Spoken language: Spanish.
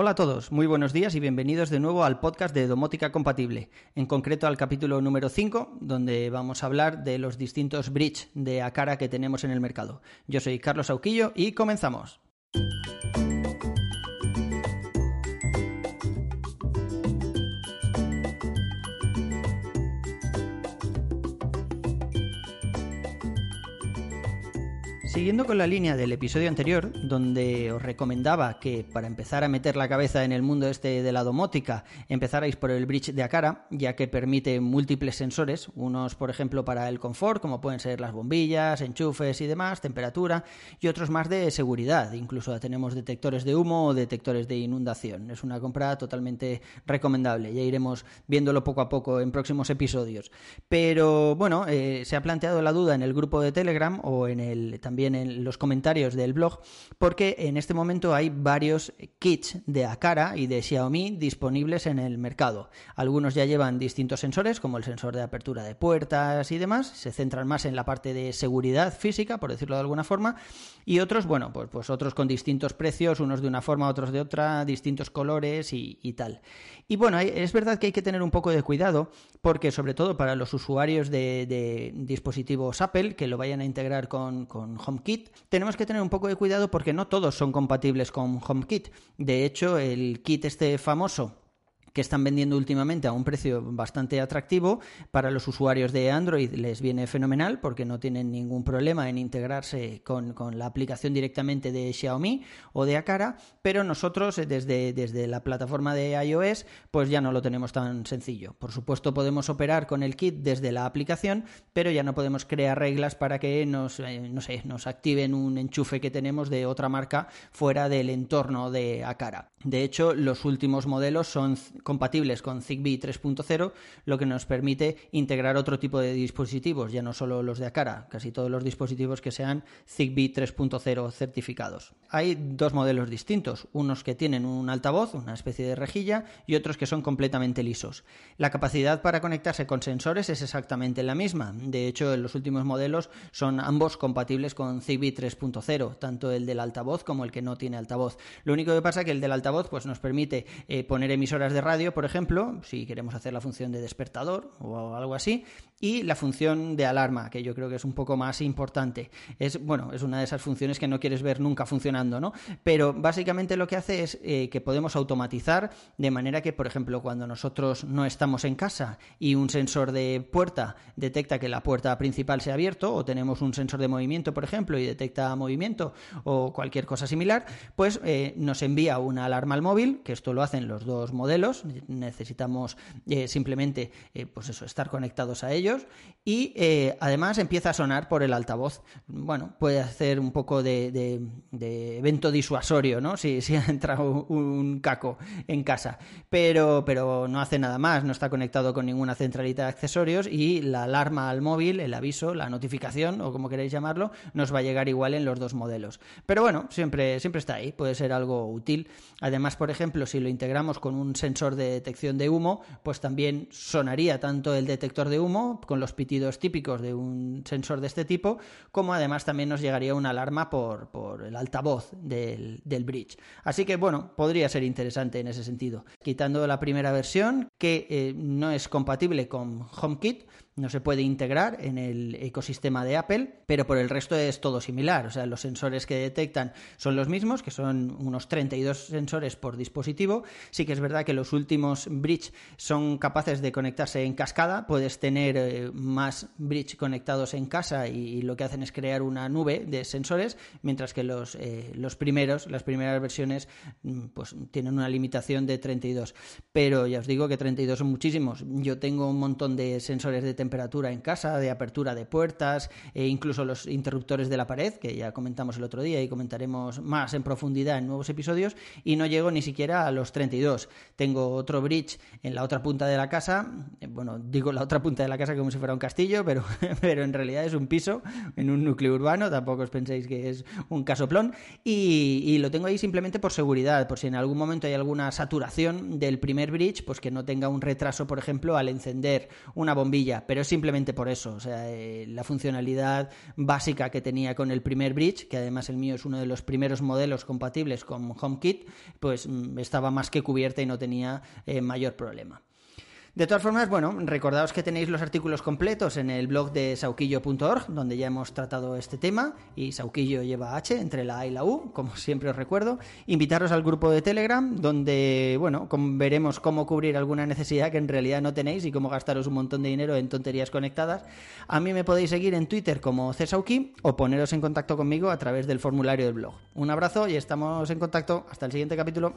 Hola a todos, muy buenos días y bienvenidos de nuevo al podcast de Domótica Compatible, en concreto al capítulo número 5, donde vamos a hablar de los distintos bridge de Acara que tenemos en el mercado. Yo soy Carlos Auquillo y comenzamos. Siguiendo con la línea del episodio anterior, donde os recomendaba que para empezar a meter la cabeza en el mundo este de la domótica, empezarais por el bridge de Acara, ya que permite múltiples sensores, unos por ejemplo para el confort, como pueden ser las bombillas, enchufes y demás, temperatura, y otros más de seguridad, incluso tenemos detectores de humo o detectores de inundación. Es una compra totalmente recomendable, ya iremos viéndolo poco a poco en próximos episodios. Pero bueno, eh, se ha planteado la duda en el grupo de Telegram o en el también en los comentarios del blog, porque en este momento hay varios kits de Akara y de Xiaomi disponibles en el mercado. Algunos ya llevan distintos sensores, como el sensor de apertura de puertas y demás, se centran más en la parte de seguridad física, por decirlo de alguna forma, y otros, bueno, pues, pues otros con distintos precios, unos de una forma, otros de otra, distintos colores y, tal. Y bueno, es verdad que hay que tener un poco de cuidado, porque sobre todo para los usuarios de, dispositivos Apple que lo vayan a integrar con, con HomeKit, tenemos que tener un poco de cuidado porque no todos son compatibles con HomeKit. De hecho, el kit este famoso que están vendiendo últimamente a un precio bastante atractivo. Para los usuarios de Android les viene fenomenal porque no tienen ningún problema en integrarse con, la aplicación directamente de Xiaomi o de Akara, pero nosotros eh, desde, desde la plataforma de iOS pues ya no lo tenemos tan sencillo. Por supuesto podemos operar con el kit desde la aplicación, pero ya no podemos crear reglas para que nos, eh, no sé, nos activen un enchufe que tenemos de otra marca fuera del entorno de Akara. De hecho, los últimos modelos son compatibles con Zigbee 3.0, lo que nos permite integrar otro tipo de dispositivos, ya no solo los de Acara, casi todos los dispositivos que sean Zigbee 3.0 certificados. Hay dos modelos distintos, unos que tienen un altavoz, una especie de rejilla, y otros que son completamente lisos. La capacidad para conectarse con sensores es exactamente la misma. De hecho, en los últimos modelos son ambos compatibles con Zigbee 3.0, tanto el del altavoz como el que no tiene altavoz. Lo único que pasa es que el del altavoz pues, nos permite eh, poner emisoras de radio por ejemplo, si queremos hacer la función de despertador o algo así, y la función de alarma, que yo creo que es un poco más importante. Es, bueno, es una de esas funciones que no quieres ver nunca funcionando, ¿no? Pero básicamente lo que hace es eh, que podemos automatizar de manera que, por ejemplo, cuando nosotros no estamos en casa y un sensor de puerta detecta que la puerta principal se ha abierto, o tenemos un sensor de movimiento, por ejemplo, y detecta movimiento o cualquier cosa similar, pues eh, nos envía una alarma al móvil, que esto lo hacen los dos modelos, necesitamos eh, simplemente, pues eso, estar conectados a ellos y eh, además empieza a sonar por el altavoz. Bueno, puede hacer un poco de, evento disuasorio, ¿no? Si, si, ha entrado un caco en casa, pero, pero no hace nada más, no está conectado con ninguna centralita de accesorios y la alarma al móvil, el aviso, la notificación o como queréis llamarlo, nos va a llegar igual en los dos modelos. Pero bueno, siempre, siempre está ahí, puede ser algo útil. Además, por ejemplo, si lo integramos con un sensor de detección de humo, pues también sonaría tanto el detector de humo con los pitidos típicos de un sensor de este tipo, como además también nos llegaría una alarma por, por el altavoz del, del bridge. Así que bueno, podría ser interesante en ese sentido. Quitando la primera versión, que eh, no es compatible con HomeKit, no se puede integrar en el ecosistema de Apple, pero por el resto es todo similar. O sea, los sensores que detectan son los mismos, que son unos 32 sensores por dispositivo. Sí que es verdad que los últimos bridge son capaces de conectarse en cascada. Puedes tener eh, más bridge conectados en casa y, lo que hacen es crear una nube de sensores, mientras que los, eh, los primeros, las primeras versiones, mm, pues tienen una limitación de 32. Pero ya os digo que 32 son muchísimos. Yo tengo un montón de sensores de temperatura temperatura en casa, de apertura de puertas, e incluso los interruptores de la pared, que ya comentamos el otro día y comentaremos más en profundidad en nuevos episodios, y no llego ni siquiera a los 32. Tengo otro bridge en la otra punta de la casa, eh, bueno, digo la otra punta de la casa como si fuera un castillo, pero, pero en realidad es un piso en un núcleo urbano, tampoco os penséis que es un casoplón, y, y lo tengo ahí simplemente por seguridad, por si en algún momento hay alguna saturación del primer bridge, pues que no tenga un retraso, por ejemplo, al encender una bombilla pero simplemente por eso. O sea, eh, la funcionalidad básica que tenía con el primer bridge, que además el mío es uno de los primeros modelos compatibles con HomeKit, pues mm, estaba más que cubierta y no tenía eh, mayor problema. De todas formas, bueno, recordaos que tenéis los artículos completos en el blog de sauquillo.org, donde ya hemos tratado este tema, y Sauquillo lleva H entre la A y la U, como siempre os recuerdo. Invitaros al grupo de Telegram, donde, bueno, veremos cómo cubrir alguna necesidad que en realidad no tenéis y cómo gastaros un montón de dinero en tonterías conectadas. A mí me podéis seguir en Twitter como Cesauqui o poneros en contacto conmigo a través del formulario del blog. Un abrazo y estamos en contacto. Hasta el siguiente capítulo.